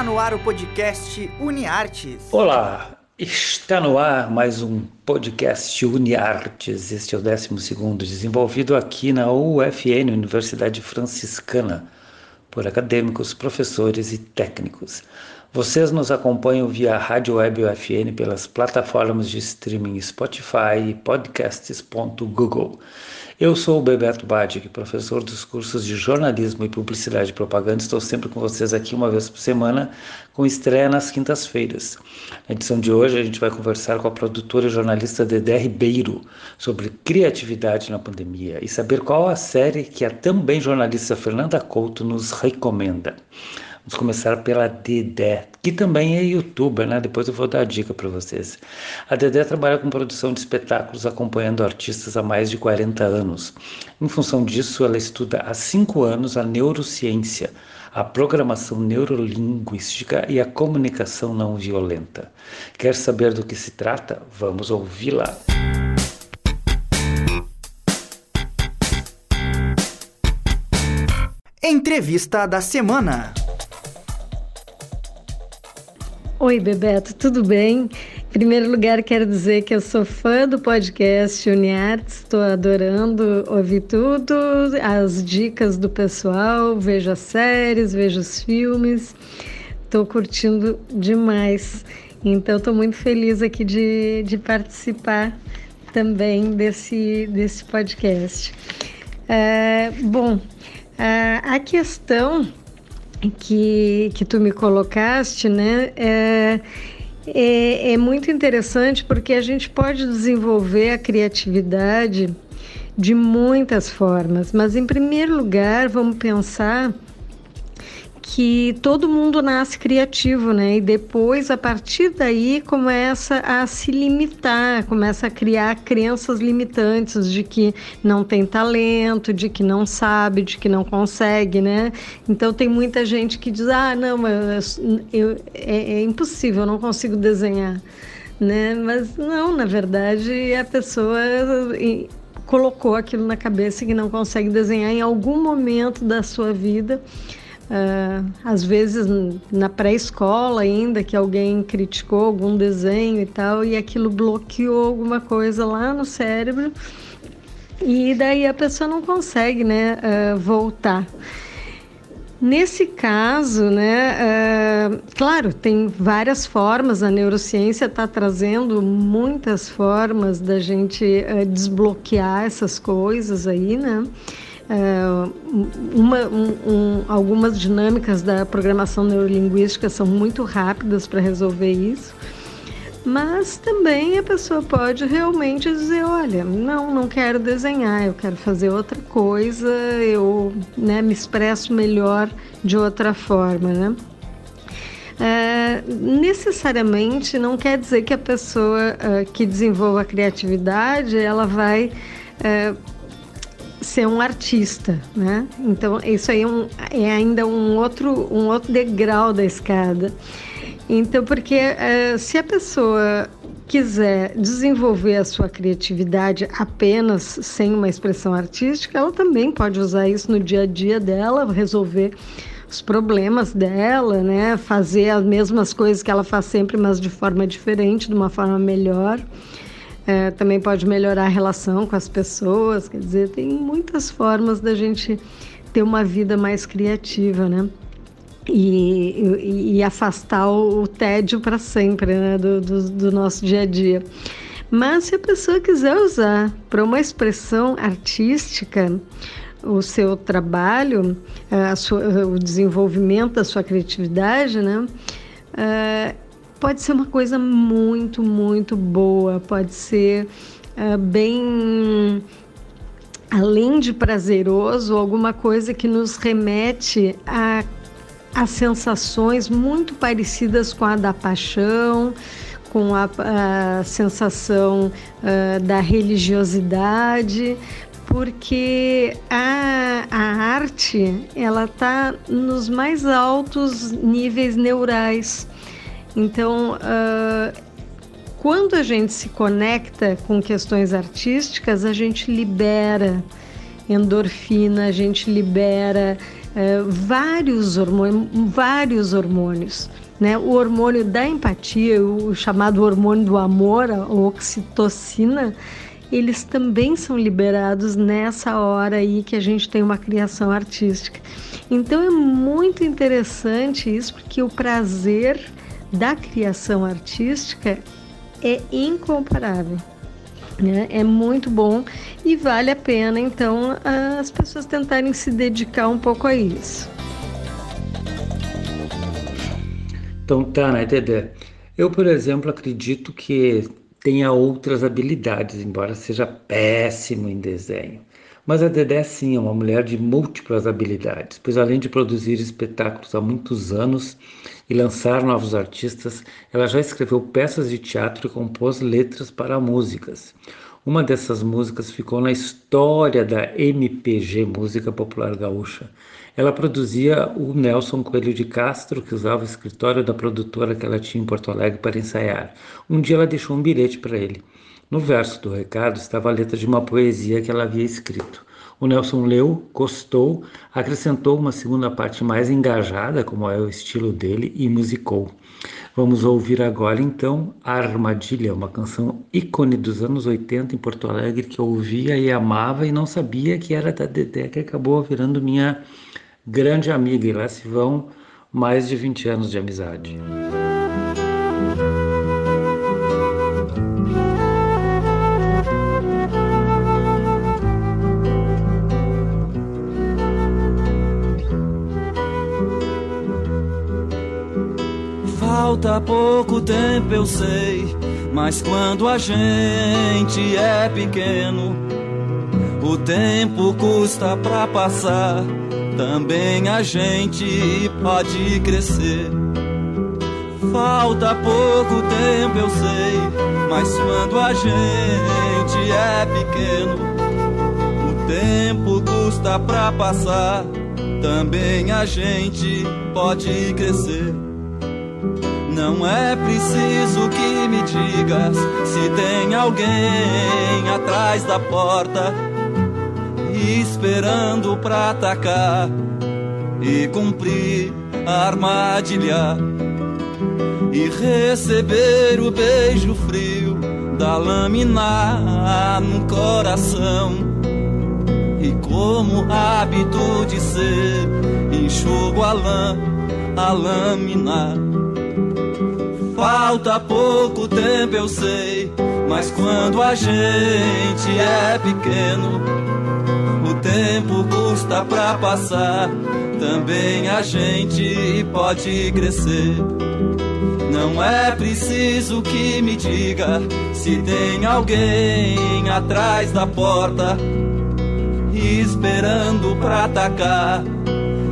Está no ar o podcast UniArtes. Olá, está no ar mais um podcast UniArtes. Este é o 12 desenvolvido aqui na UFN, Universidade Franciscana, por acadêmicos, professores e técnicos. Vocês nos acompanham via Rádio Web UFN pelas plataformas de streaming Spotify e podcasts.google. Eu sou o Bebeto Badic, professor dos cursos de jornalismo e publicidade e propaganda. Estou sempre com vocês aqui uma vez por semana, com estreia nas quintas-feiras. Na edição de hoje, a gente vai conversar com a produtora e jornalista Dedé Ribeiro sobre criatividade na pandemia e saber qual a série que a também jornalista Fernanda Couto nos recomenda. Vamos começar pela Dedé, que também é youtuber, né? Depois eu vou dar a dica para vocês. A Dedé trabalha com produção de espetáculos acompanhando artistas há mais de 40 anos. Em função disso, ela estuda há 5 anos a neurociência, a programação neurolinguística e a comunicação não violenta. Quer saber do que se trata? Vamos ouvi-la. Entrevista da semana. Oi, Bebeto, tudo bem? Em primeiro lugar, quero dizer que eu sou fã do podcast UniArts, estou adorando ouvir tudo, as dicas do pessoal, vejo as séries, vejo os filmes, estou curtindo demais. Então, estou muito feliz aqui de, de participar também desse, desse podcast. É, bom, a, a questão que, que tu me colocaste, né? É, é, é muito interessante porque a gente pode desenvolver a criatividade de muitas formas, mas em primeiro lugar, vamos pensar que todo mundo nasce criativo, né? E depois, a partir daí, começa a se limitar, começa a criar crenças limitantes de que não tem talento, de que não sabe, de que não consegue, né? Então tem muita gente que diz: ah, não, mas eu, é, é impossível, eu não consigo desenhar, né? Mas não, na verdade, a pessoa colocou aquilo na cabeça que não consegue desenhar em algum momento da sua vida Uh, às vezes na pré-escola ainda que alguém criticou algum desenho e tal e aquilo bloqueou alguma coisa lá no cérebro e daí a pessoa não consegue né uh, voltar Nesse caso, né, uh, claro, tem várias formas, a neurociência está trazendo muitas formas da gente desbloquear essas coisas aí, né? Uma, um, um, algumas dinâmicas da programação neurolinguística são muito rápidas para resolver isso, mas também a pessoa pode realmente dizer, olha, não, não quero desenhar, eu quero fazer outra coisa, eu né, me expresso melhor de outra forma, né? É, necessariamente não quer dizer que a pessoa uh, que desenvolva a criatividade ela vai uh, ser um artista, né? Então isso aí é, um, é, ainda um outro, um outro degrau da escada. Então, porque uh, se a pessoa quiser desenvolver a sua criatividade apenas sem uma expressão artística, ela também pode usar isso no dia a dia dela, resolver os problemas dela, né? Fazer as mesmas coisas que ela faz sempre, mas de forma diferente, de uma forma melhor. É, também pode melhorar a relação com as pessoas, quer dizer, tem muitas formas da gente ter uma vida mais criativa, né? E, e, e afastar o, o tédio para sempre né? Do, do, do nosso dia a dia. Mas se a pessoa quiser usar para uma expressão artística, o seu trabalho, sua, o desenvolvimento da sua criatividade, né? Uh, pode ser uma coisa muito, muito boa, pode ser uh, bem além de prazeroso, alguma coisa que nos remete a, a sensações muito parecidas com a da paixão, com a, a sensação uh, da religiosidade, porque a, a arte ela está nos mais altos níveis neurais. Então, uh, quando a gente se conecta com questões artísticas, a gente libera endorfina, a gente libera é, vários hormônios, vários hormônios. Né? O hormônio da empatia, o chamado hormônio do amor, a oxitocina, eles também são liberados nessa hora aí que a gente tem uma criação artística. Então é muito interessante isso, porque o prazer da criação artística é incomparável. Né? É muito bom e vale a pena, então, as pessoas tentarem se dedicar um pouco a isso. Então tá, né, Dedé? Eu, por exemplo, acredito que tenha outras habilidades, embora seja péssimo em desenho. Mas a Dedé sim é uma mulher de múltiplas habilidades, pois além de produzir espetáculos há muitos anos e lançar novos artistas, ela já escreveu peças de teatro e compôs letras para músicas. Uma dessas músicas ficou na história da MPG, Música Popular Gaúcha. Ela produzia o Nelson Coelho de Castro, que usava o escritório da produtora que ela tinha em Porto Alegre para ensaiar. Um dia ela deixou um bilhete para ele. No verso do recado estava a letra de uma poesia que ela havia escrito. O Nelson leu, gostou, acrescentou uma segunda parte mais engajada, como é o estilo dele, e musicou. Vamos ouvir agora então Armadilha, uma canção ícone dos anos 80 em Porto Alegre que eu ouvia e amava e não sabia que era da Dedé, que acabou virando minha grande amiga. E lá se vão mais de 20 anos de amizade. Falta pouco tempo, eu sei. Mas quando a gente é pequeno, o tempo custa pra passar. Também a gente pode crescer. Falta pouco tempo, eu sei. Mas quando a gente é pequeno, o tempo custa pra passar. Também a gente pode crescer. Não é preciso que me digas se tem alguém atrás da porta esperando pra atacar e cumprir a armadilha e receber o beijo frio da lâmina no coração. E como hábito de ser enxugo a lã a lâmina Falta pouco tempo, eu sei. Mas quando a gente é pequeno, o tempo custa pra passar. Também a gente pode crescer. Não é preciso que me diga se tem alguém atrás da porta, esperando pra atacar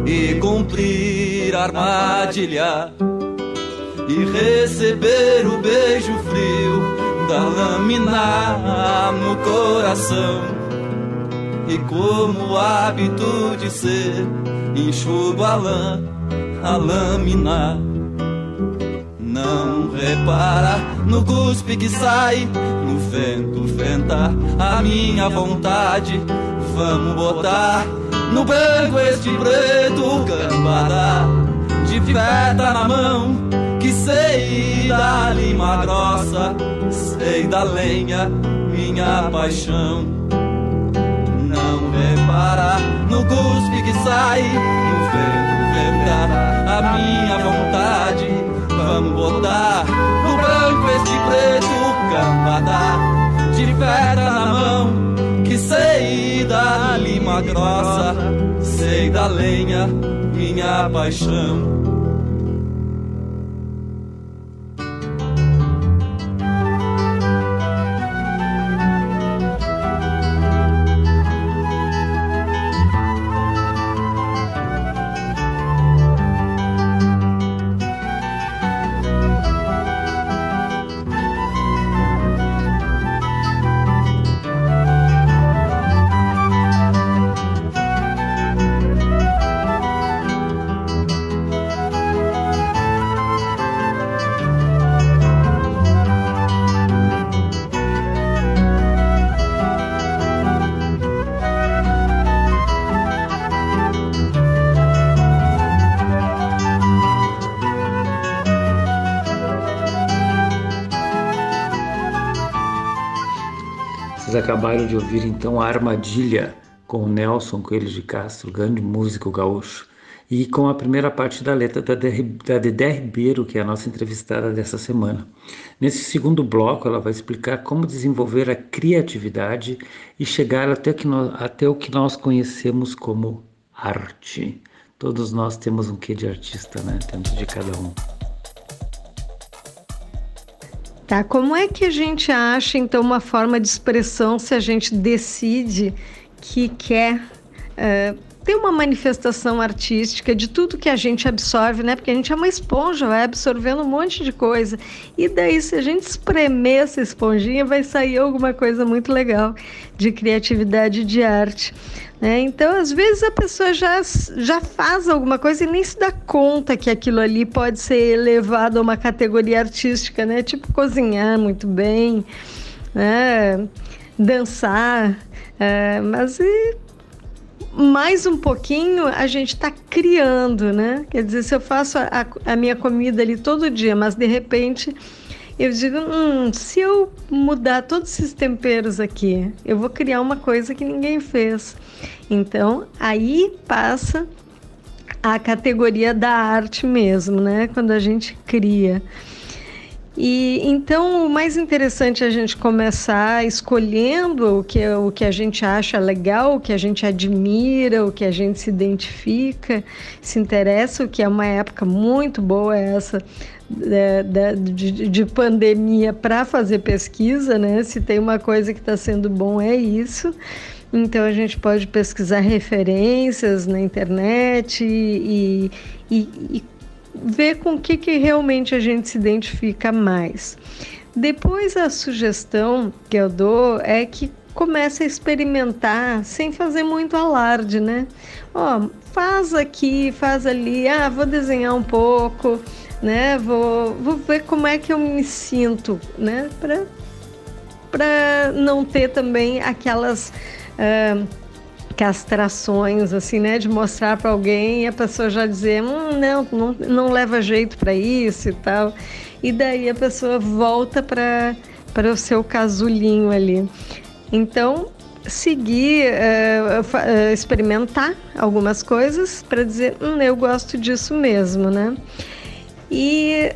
e cumprir armadilha e receber o beijo frio da lâmina no coração. E como hábito de ser, enxugo a lã, a lâmina. Não repara no cuspe que sai, no vento venta a minha vontade. Vamos botar no branco este preto cambada de feta na mão que sei da lima grossa, sei da lenha, minha paixão. Não repara no cuspe que sai, no vento venta a minha vontade. Vamos botar no branco este preto cambada de fera na mão, que sei da lima grossa, sei da lenha, minha paixão. Acabaram de ouvir então a Armadilha com o Nelson Coelho de Castro, grande músico gaúcho, e com a primeira parte da letra da Dedé Ribeiro, que é a nossa entrevistada dessa semana. Nesse segundo bloco, ela vai explicar como desenvolver a criatividade e chegar até, que nós, até o que nós conhecemos como arte. Todos nós temos um quê de artista, né? Dentro de cada um. Tá, como é que a gente acha então uma forma de expressão se a gente decide que quer uh, ter uma manifestação artística de tudo que a gente absorve, né? Porque a gente é uma esponja, vai absorvendo um monte de coisa. E daí, se a gente espremer essa esponjinha, vai sair alguma coisa muito legal de criatividade de arte. Né? Então, às vezes a pessoa já, já faz alguma coisa e nem se dá conta que aquilo ali pode ser elevado a uma categoria artística, né? Tipo cozinhar muito bem, né? dançar, é, mas e, mais um pouquinho a gente está criando, né? Quer dizer, se eu faço a, a minha comida ali todo dia, mas de repente eu digo, hum, se eu mudar todos esses temperos aqui, eu vou criar uma coisa que ninguém fez. Então, aí passa a categoria da arte mesmo, né? Quando a gente cria. E então o mais interessante é a gente começar escolhendo o que, o que a gente acha legal, o que a gente admira, o que a gente se identifica, se interessa, o que é uma época muito boa essa de, de, de pandemia para fazer pesquisa, né? Se tem uma coisa que está sendo bom é isso. Então a gente pode pesquisar referências na internet e, e, e ver com o que, que realmente a gente se identifica mais. Depois a sugestão que eu dou é que comece a experimentar sem fazer muito alarde, né? Ó, faz aqui, faz ali, ah, vou desenhar um pouco, né? Vou, vou ver como é que eu me sinto, né? Para não ter também aquelas uh, castrações, assim, né? De mostrar para alguém e a pessoa já dizer, hum, não, não, não leva jeito para isso e tal. E daí a pessoa volta para o seu casulinho ali. Então, seguir, uh, uh, experimentar algumas coisas para dizer, hum, eu gosto disso mesmo, né? E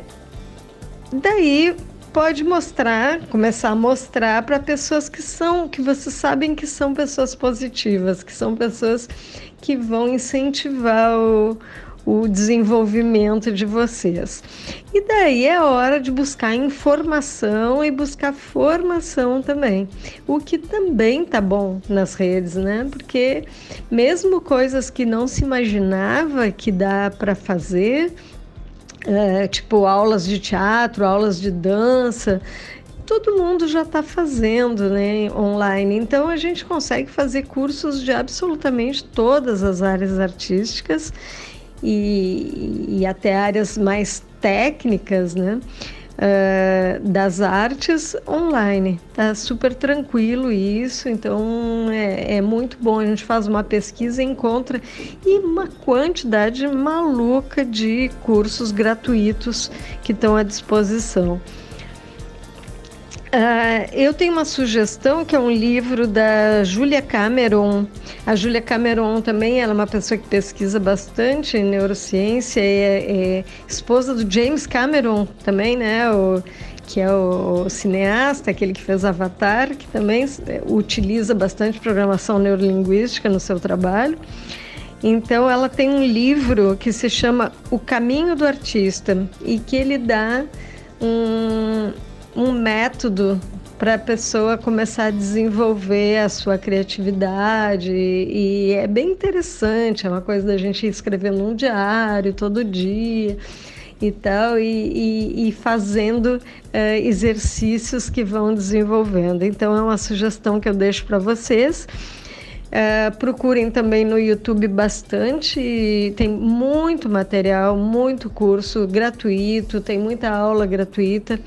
daí pode mostrar, começar a mostrar para pessoas que são, que vocês sabem que são pessoas positivas, que são pessoas que vão incentivar o, o desenvolvimento de vocês. E daí é hora de buscar informação e buscar formação também, o que também tá bom nas redes, né? Porque mesmo coisas que não se imaginava que dá para fazer, é, tipo aulas de teatro, aulas de dança, todo mundo já está fazendo né, online. Então a gente consegue fazer cursos de absolutamente todas as áreas artísticas e, e até áreas mais técnicas, né? Uh, das artes online. Tá super tranquilo isso, então é, é, muito bom. A gente faz uma pesquisa e encontra e uma quantidade maluca de cursos gratuitos que estão à disposição. Uh, eu tenho uma sugestão que é um livro da Julia Cameron. A Julia Cameron também ela é uma pessoa que pesquisa bastante em neurociência, é, é esposa do James Cameron também, né? O, que é o, o, cineasta, aquele que fez Avatar, que também é, utiliza bastante programação neurolinguística no seu trabalho. Então, ela tem um livro que se chama O Caminho do Artista e que ele dá um um método para a pessoa começar a desenvolver a sua criatividade e é bem interessante, é uma coisa da gente escrever num diário todo dia e tal, e, e, e fazendo uh, exercícios que vão desenvolvendo. Então é uma sugestão que eu deixo para vocês. Uh, procurem também no YouTube bastante, tem muito material, muito curso gratuito, tem muita aula gratuita.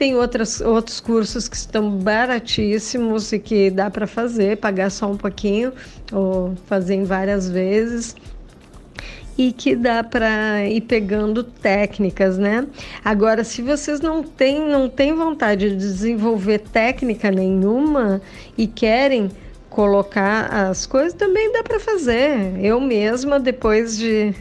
Tem outras, outros cursos que estão baratíssimos e que dá para fazer, pagar só um pouquinho ou fazer em várias vezes. e que dá para ir pegando técnicas, né? Agora, se vocês não têm, não têm vontade de desenvolver técnica nenhuma e querem colocar as coisas, também dá para fazer. Eu mesma, depois de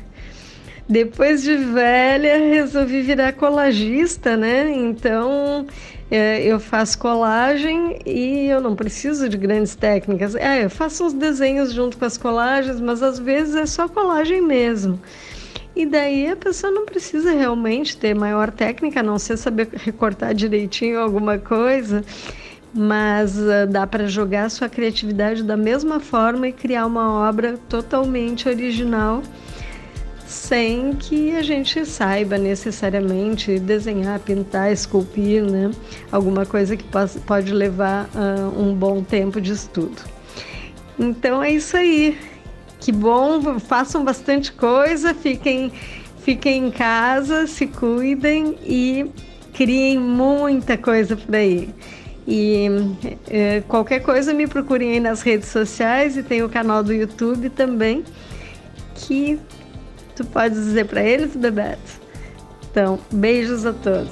depois de velha, resolvi virar colagista, né? Então é, eu faço colagem e eu não preciso de grandes técnicas. É, eu faço uns desenhos junto com as colagens, mas às vezes é só colagem mesmo. E daí a pessoa não precisa realmente ter maior técnica, a não ser saber recortar direitinho alguma coisa, mas uh, dá para jogar sua criatividade da mesma forma e criar uma obra totalmente original sem que a gente saiba necessariamente desenhar, pintar, esculpir, né? Alguma coisa que pode levar uh, um bom tempo de estudo. Então é isso aí. Que bom, façam bastante coisa, fiquem, fiquem em casa, se cuidem e criem muita coisa por aí. E eh, qualquer coisa me procurem aí nas redes sociais e tem o canal do YouTube também, que Tu pode dizer para eles, Bebeto? Então, beijos a todos.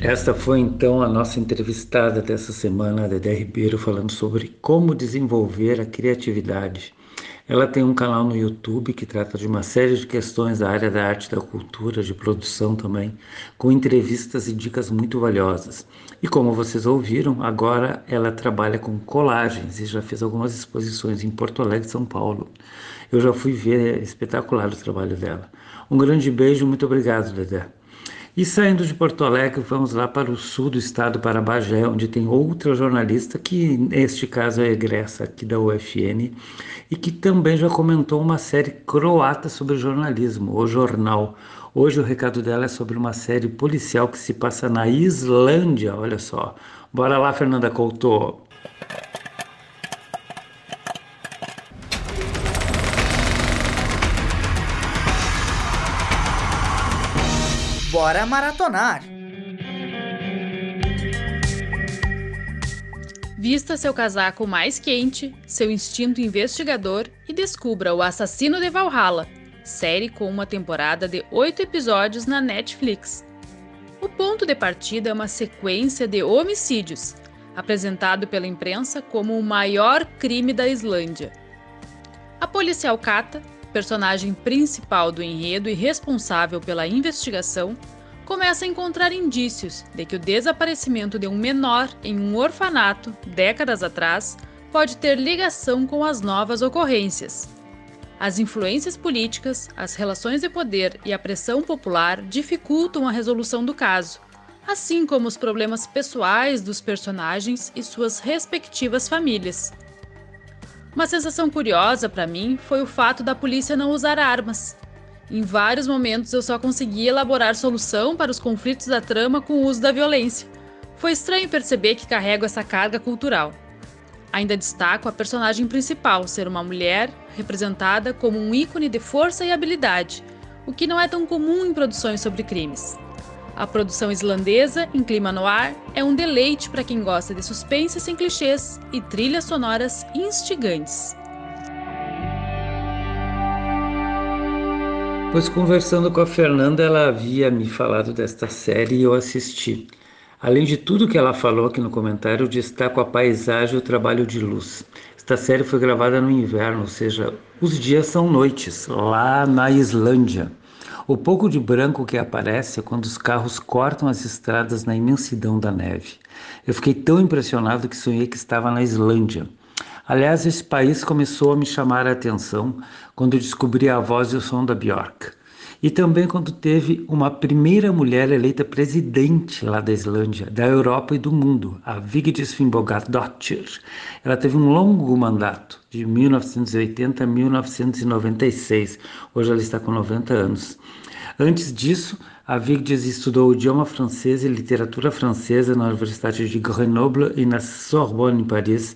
Esta foi então a nossa entrevistada dessa semana, Dedé Ribeiro, falando sobre como desenvolver a criatividade. Ela tem um canal no YouTube que trata de uma série de questões da área da arte, da cultura, de produção também, com entrevistas e dicas muito valiosas. E como vocês ouviram, agora ela trabalha com colagens e já fez algumas exposições em Porto Alegre São Paulo. Eu já fui ver, é espetacular o trabalho dela. Um grande beijo, muito obrigado, Dedé. E saindo de Porto Alegre, vamos lá para o sul do estado, para Bagé, onde tem outra jornalista que, neste caso, é egressa aqui da UFN e que também já comentou uma série croata sobre jornalismo, o Jornal. Hoje o recado dela é sobre uma série policial que se passa na Islândia, olha só. Bora lá, Fernanda Couto. Bora maratonar! Vista seu casaco mais quente, seu instinto investigador e descubra O Assassino de Valhalla, série com uma temporada de oito episódios na Netflix. O ponto de partida é uma sequência de homicídios, apresentado pela imprensa como o maior crime da Islândia. A policial Kata, personagem principal do enredo e responsável pela investigação, começa a encontrar indícios de que o desaparecimento de um menor em um orfanato, décadas atrás, pode ter ligação com as novas ocorrências. As influências políticas, as relações de poder e a pressão popular dificultam a resolução do caso, assim como os problemas pessoais dos personagens e suas respectivas famílias. Uma sensação curiosa para mim foi o fato da polícia não usar armas, em vários momentos eu só consegui elaborar solução para os conflitos da trama com o uso da violência. Foi estranho perceber que carrego essa carga cultural. Ainda destaco a personagem principal ser uma mulher representada como um ícone de força e habilidade, o que não é tão comum em produções sobre crimes. A produção islandesa, em clima no ar, é um deleite para quem gosta de suspense sem clichês e trilhas sonoras instigantes. Pois conversando com a Fernanda, ela havia me falado desta série e eu assisti. Além de tudo que ela falou aqui no comentário, destaco a paisagem e o trabalho de luz. Esta série foi gravada no inverno, ou seja, os dias são noites, lá na Islândia. O pouco de branco que aparece é quando os carros cortam as estradas na imensidão da neve. Eu fiquei tão impressionado que sonhei que estava na Islândia. Aliás, esse país começou a me chamar a atenção quando descobri a voz e o som da Björk. E também quando teve uma primeira mulher eleita presidente lá da Islândia, da Europa e do mundo, a Vigdis Finnbogadóttir. Ela teve um longo mandato, de 1980 a 1996. Hoje ela está com 90 anos. Antes disso, a Vigdis estudou idioma francês e literatura francesa na Universidade de Grenoble e na Sorbonne, em Paris,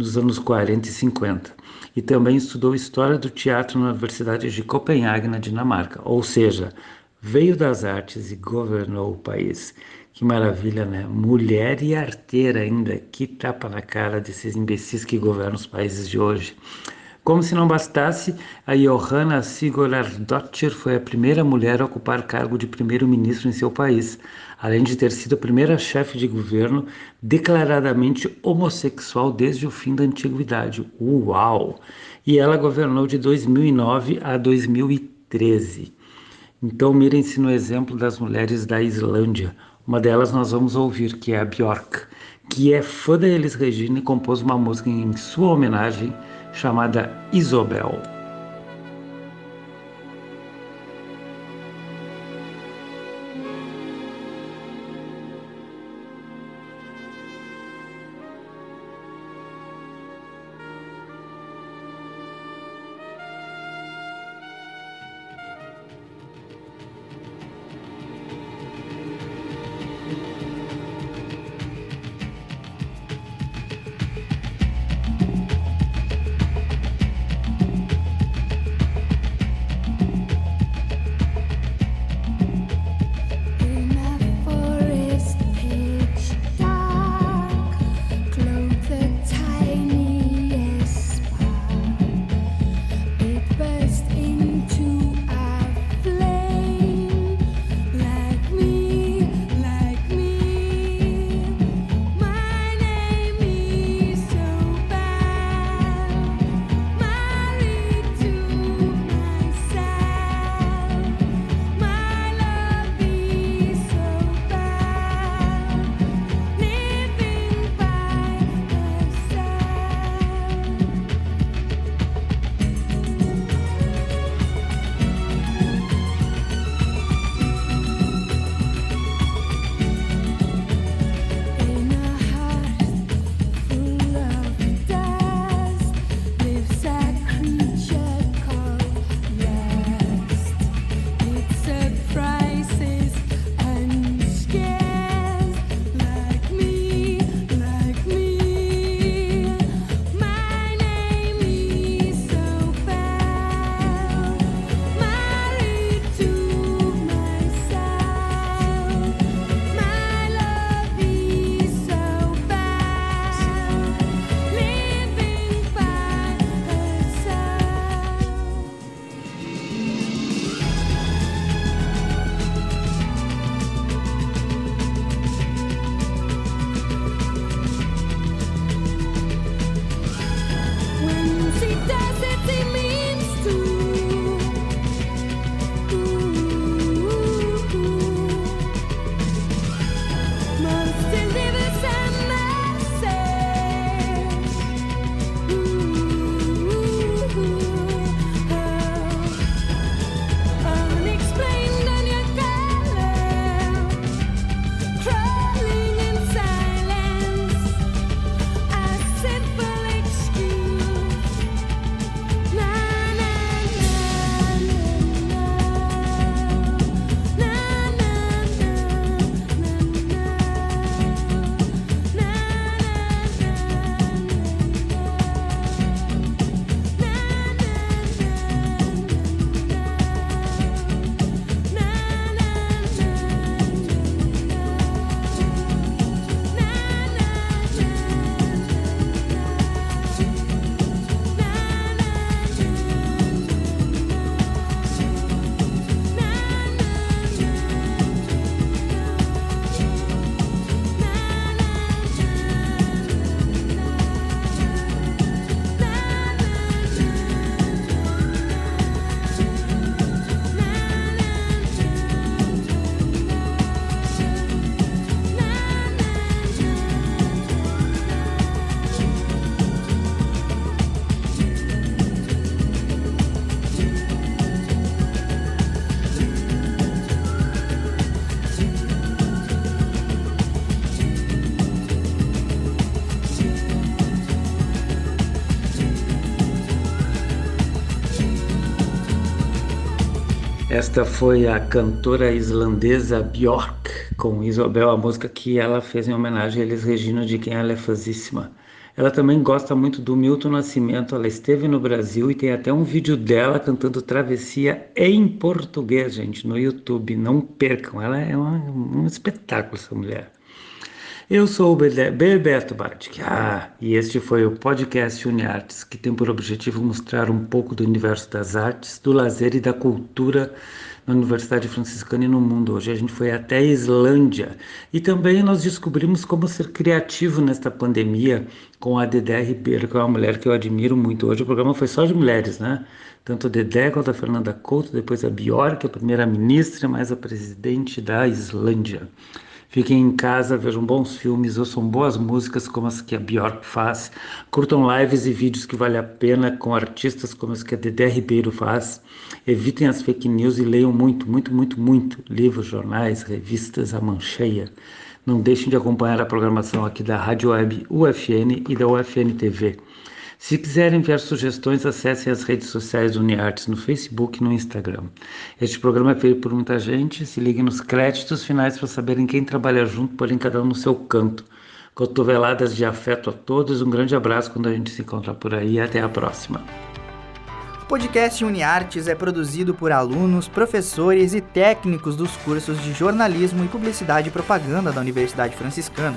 nos anos 40 e 50. E também estudou História do Teatro na Universidade de Copenhague, na Dinamarca. Ou seja, veio das artes e governou o país. Que maravilha, né? Mulher e arteira ainda. Que tapa na cara desses imbecis que governam os países de hoje. Como se não bastasse, a Johanna Sigurðardóttir foi a primeira mulher a ocupar cargo de primeiro-ministro em seu país, além de ter sido a primeira chefe de governo declaradamente homossexual desde o fim da antiguidade. Uau! E ela governou de 2009 a 2013. Então, mirem-se no exemplo das mulheres da Islândia. Uma delas nós vamos ouvir, que é a Björk, que é fã da Elis Regina e compôs uma música em sua homenagem chamada Isobel. Esta foi a cantora islandesa Björk com Isabel, a música que ela fez em homenagem a Elis Regina, de quem ela é fãzíssima. Ela também gosta muito do Milton Nascimento, ela esteve no Brasil e tem até um vídeo dela cantando Travessia em português, gente, no YouTube. Não percam, ela é um espetáculo, essa mulher. Eu sou o Bebeto Bartic. Ah, e este foi o podcast UniArtes, que tem por objetivo mostrar um pouco do universo das artes, do lazer e da cultura na Universidade Franciscana e no mundo. Hoje a gente foi até a Islândia e também nós descobrimos como ser criativo nesta pandemia com a Dedé Ribeiro, que é uma mulher que eu admiro muito. Hoje o programa foi só de mulheres, né? Tanto a Dedé quanto a Fernanda Couto, depois a Bjork, a primeira-ministra, mais a presidente da Islândia. Fiquem em casa, vejam bons filmes, ouçam boas músicas como as que a Bjork faz, curtam lives e vídeos que vale a pena com artistas como as que a Dedé Ribeiro faz. Evitem as fake news e leiam muito, muito, muito, muito livros, jornais, revistas, a mancheia. Não deixem de acompanhar a programação aqui da Rádio Web UFN e da UFN TV. Se quiserem enviar sugestões, acessem as redes sociais do Uniartes no Facebook e no Instagram. Este programa é feito por muita gente. Se liguem nos créditos finais para saberem quem trabalha junto, porém cada um no seu canto. Cotoveladas de afeto a todos. Um grande abraço quando a gente se encontrar por aí. Até a próxima. O podcast UniArtes é produzido por alunos, professores e técnicos dos cursos de jornalismo e publicidade e propaganda da Universidade Franciscana.